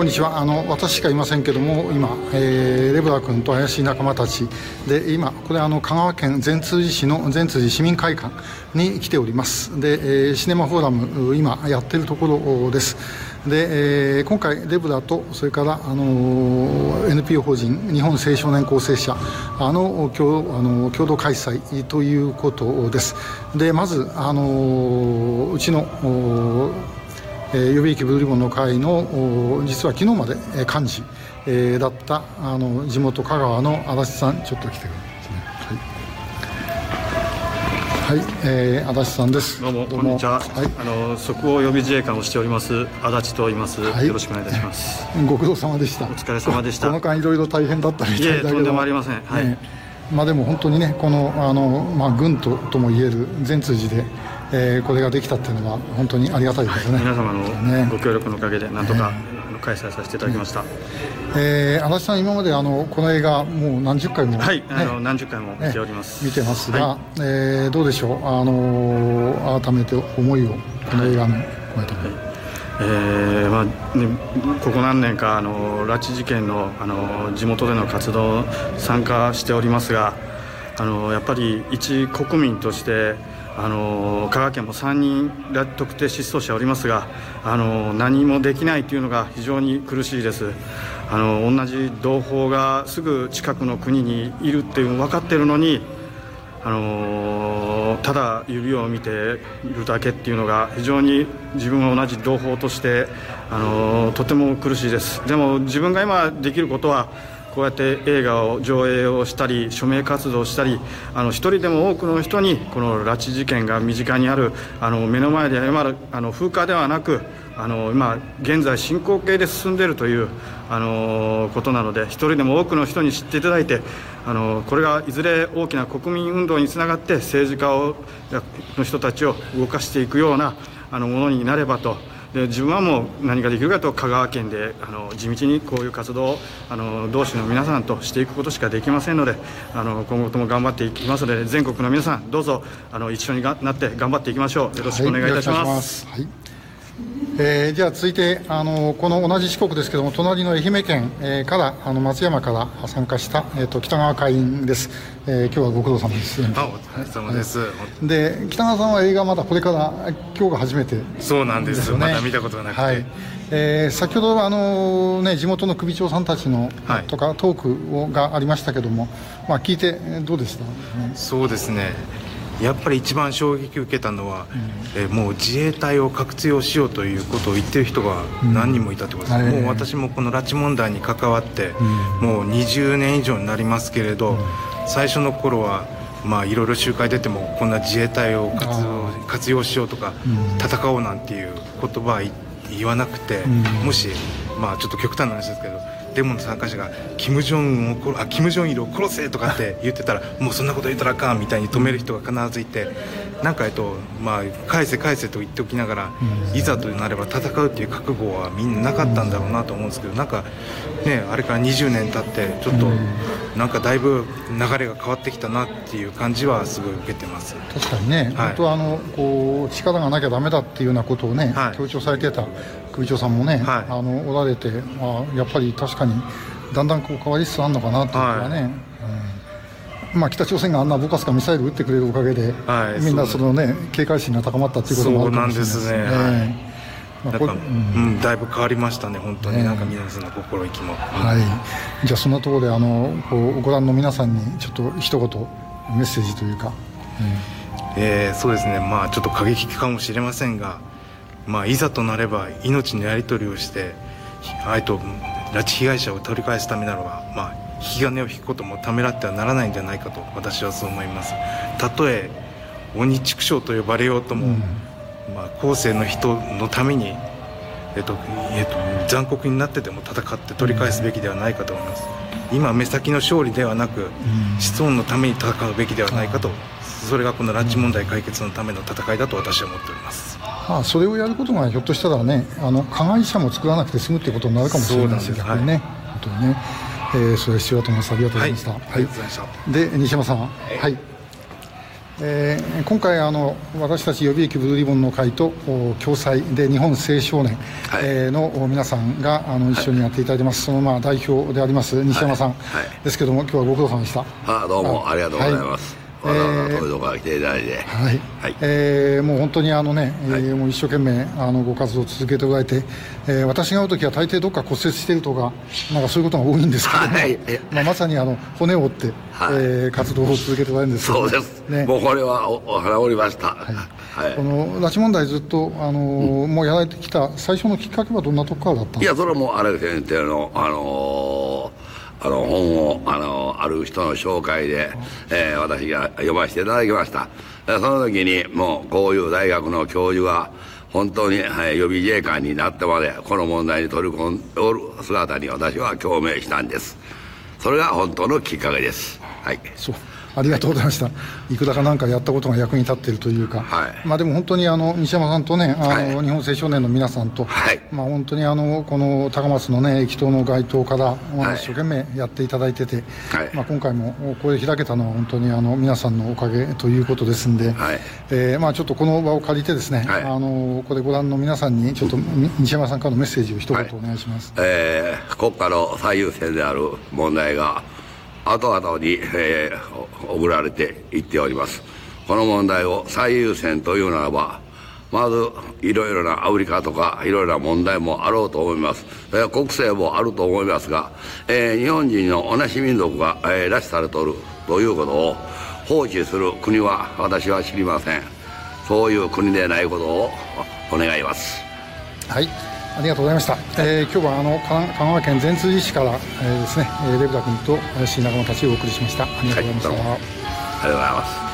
こんにちは。あの私しかいませんけども今、えー、レブラ君と怪しい仲間たちで今これあの香川県善通寺市の善通寺市民会館に来ております。で、えー、シネマフォーラム今やってるところです。で、えー、今回レブラとそれから、あの NPO 法人日本青少年構成者あの共あの共同開催ということです。でまず、あのうちの、予備役ブルーリボンの会の実は昨日まで幹事、えー、だったあの地元香川の足立さんちょっと来てくださいね。はい、はいえー、足立さんです。どうもこんにちは、はい、あの即応予備自衛官をしております足立と言います、はい、よろしくお願いいたします。ご苦労様でした。お疲れ様でした。この間いろいろ大変だったみたいだけど。とんでもありません。はい、ね、まあでも本当にねこのあのまあ軍とともいえる全通寺でえー、これができたっていうのは本当にありがたいですね、はい、皆様のご協力のおかげでなんとか、開催させていただきました、えー、足立さん、今まであのこの映画、もう何十回も、はい、あの何十回も見ております、見てますが、はい、えー、どうでしょう、あの改めて思いを、この映画に込めて、はいえーまあね、ここ何年かあの拉致事件のあの地元での活動参加しておりますがあのやっぱり一国民としてあの香川県も3人特定失踪者おりますがあの何もできないというのが非常に苦しいです。あの同じ同胞がすぐ近くの国にいるっていうの分かってるのにあのただ指を見ているだけっていうのが非常に自分は同じ同胞としてあのとても苦しいです。でも自分が今できることはこうやって映画を上映をしたり署名活動をしたりあの一人でも多くの人にこの拉致事件が身近にあるあの目の前で謝るあの風化ではなくあの今現在進行形で進んでいるというあのことなので一人でも多くの人に知っていただいてあのこれがいずれ大きな国民運動につながって政治家をの人たちを動かしていくようなあのものになればとで自分はもう何ができるかと香川県であの地道にこういう活動をあの同志の皆さんとしていくことしかできませんのであの今後とも頑張っていきますので全国の皆さんどうぞあの一緒になって頑張っていきましょう。よろしくお願いいたします。はい。えー、じゃあ続いてあのこの同じ四国ですけども隣の愛媛県、えー、からあの松山から参加した、えーと、北川会員です、えー、今日はご苦労様です。あお疲れ様です、はい、で北川さんは映画まだこれから今日が初めて、ね、そうなんです。よまだ見たことがなくて、はい。えー、先ほどあの、ね、地元の首長さんたちの、はい、とかトークがありましたけども、まあ、聞いてどうでした、そうですねやっぱり一番衝撃を受けたのは、うん、えもう自衛隊を活用しようということを言ってる人が何人もいたってことです、うん、もう私もこの拉致問題に関わって、うん、もう20年以上になりますけれど、最初の頃はまあいろいろ集会出てもこんな自衛隊を活用活用しようとか、戦おうなんていう言葉は言わなくて、もしまあちょっと極端な話ですけどデモの参加者がキム・ジョンをあキム・ジョンイルを殺せとかって言ってたらもうそんなこと言ったらあかんみたいに止める人が必ずいてなんかえっとまあ返せ返せと言っておきながら、いざとなれば戦うっていう覚悟はみんななかったんだろうなと思うんですけどなんかねあれから20年経ってちょっとなんかだいぶ流れが変わってきたなっていう感じはすごい受けてます。確かにね、はい、本当はあのこう力がなきゃだめだっていうようなことをね、はい、強調されてた首長さんもね、はい、あのおられて、まあ、やっぱり確かにだんだんこう変わりつつあるのかなというかね、はい。うん、まあ、北朝鮮があんなボカスカミサイル撃ってくれるおかげで、はい、みんなその、ね、警戒心が高まったということもあるかもしれないですね。なんか、うん、だいぶ変わりましたね、本当に、ね、なんか皆さんの心意気も。はい、じゃあ、そんなところであのこうご覧の皆さんに、ちょっと一言、メッセージというか。うん、えー、そうですね、まあ、ちょっと過激かもしれませんが、まあ、いざとなれば命のやり取りをして相手拉致被害者を取り返すためならば、まあ、引き金を引くこともためらってはならないんじゃないかと私はそう思います。たとえ鬼畜生と呼ばれようとも、うん、まあ、後世の人のために、えっとえっと、残酷になってでも戦って取り返すべきではないかと思います、うん、今目先の勝利ではなく、うん、子孫のために戦うべきではないかと。それがこの拉致問題解決のための戦いだと私は思っております、まあ、それをやることがひょっとしたらねあの加害者も作らなくて済むってことになるかもしれないです逆にね、はい、本当にね、えー、それ必要だと思いますありがとうございました、はい、はい、で西山さん。はいえー、今回あの私たち予備役ブルーリボンの会と共催で日本青少年、はい、えー、の皆さんがあの一緒にやっていただいてます、そのまあ代表であります西山さん、ですけども今日はご苦労様でした。あどうもありがとうございます、わざわざ遠いところ来ていただいて、はい。はい。えー、もう本当にあのね、えー、もう一生懸命あのご活動を続けておられて、えー、私が会う時は大抵どっか骨折しているとかなんかそういうことが多いんですけども、はい。まあ、まさにあの骨を折って、はい、えー、活動を続けておられるんですけど、そうです、ね、もうこれはおお腹折りました、はい。はい、この拉致問題ずっと、あのーうん、もうやられてきた最初のきっかけはどんなとこからだったんですか？いやそれはもう荒井先生の、あのーあの本をあのある人の紹介で、えー、私が読ませていただきました。その時にもうこういう大学の教授が本当に、はい、予備自衛官になってまでこの問題に取り込んでおる姿に私は共鳴したんです。それが本当のきっかけです。はい。そう。ありがとうございました。いくらかなんかやったことが役に立っているというか、はい、まあでも本当にあの西山さんとね、あの、はい、日本青少年の皆さんと、はい、まあ本当にあのこの高松のね駅頭の街頭から、まあ、一生懸命やっていただいてて、まあ今回もこれ開けたのは本当にあの皆さんのおかげということですんで、はい、えー、まあちょっとこの場を借りてですね、あのこれご覧の皆さんにちょっと西山さんからのメッセージを一言お願いします。えー、国家の最優先である問題が後々に、えー、送られていっております。この問題を最優先というならばまずいろいろなアフリカとかいろいろな問題もあろうと思います。国政もあると思いますが、えー、日本人の同じ民族が、えー、拉致されとるということを放置する国は私は知りません。そういう国でないことをお願いします。はい。ありがとうございました。えー、今日はあの香川県善通寺市から、えー、ですね、レブダ君と新仲間たちをお送りしました。ありがとうございました。はい、ありがとうございます。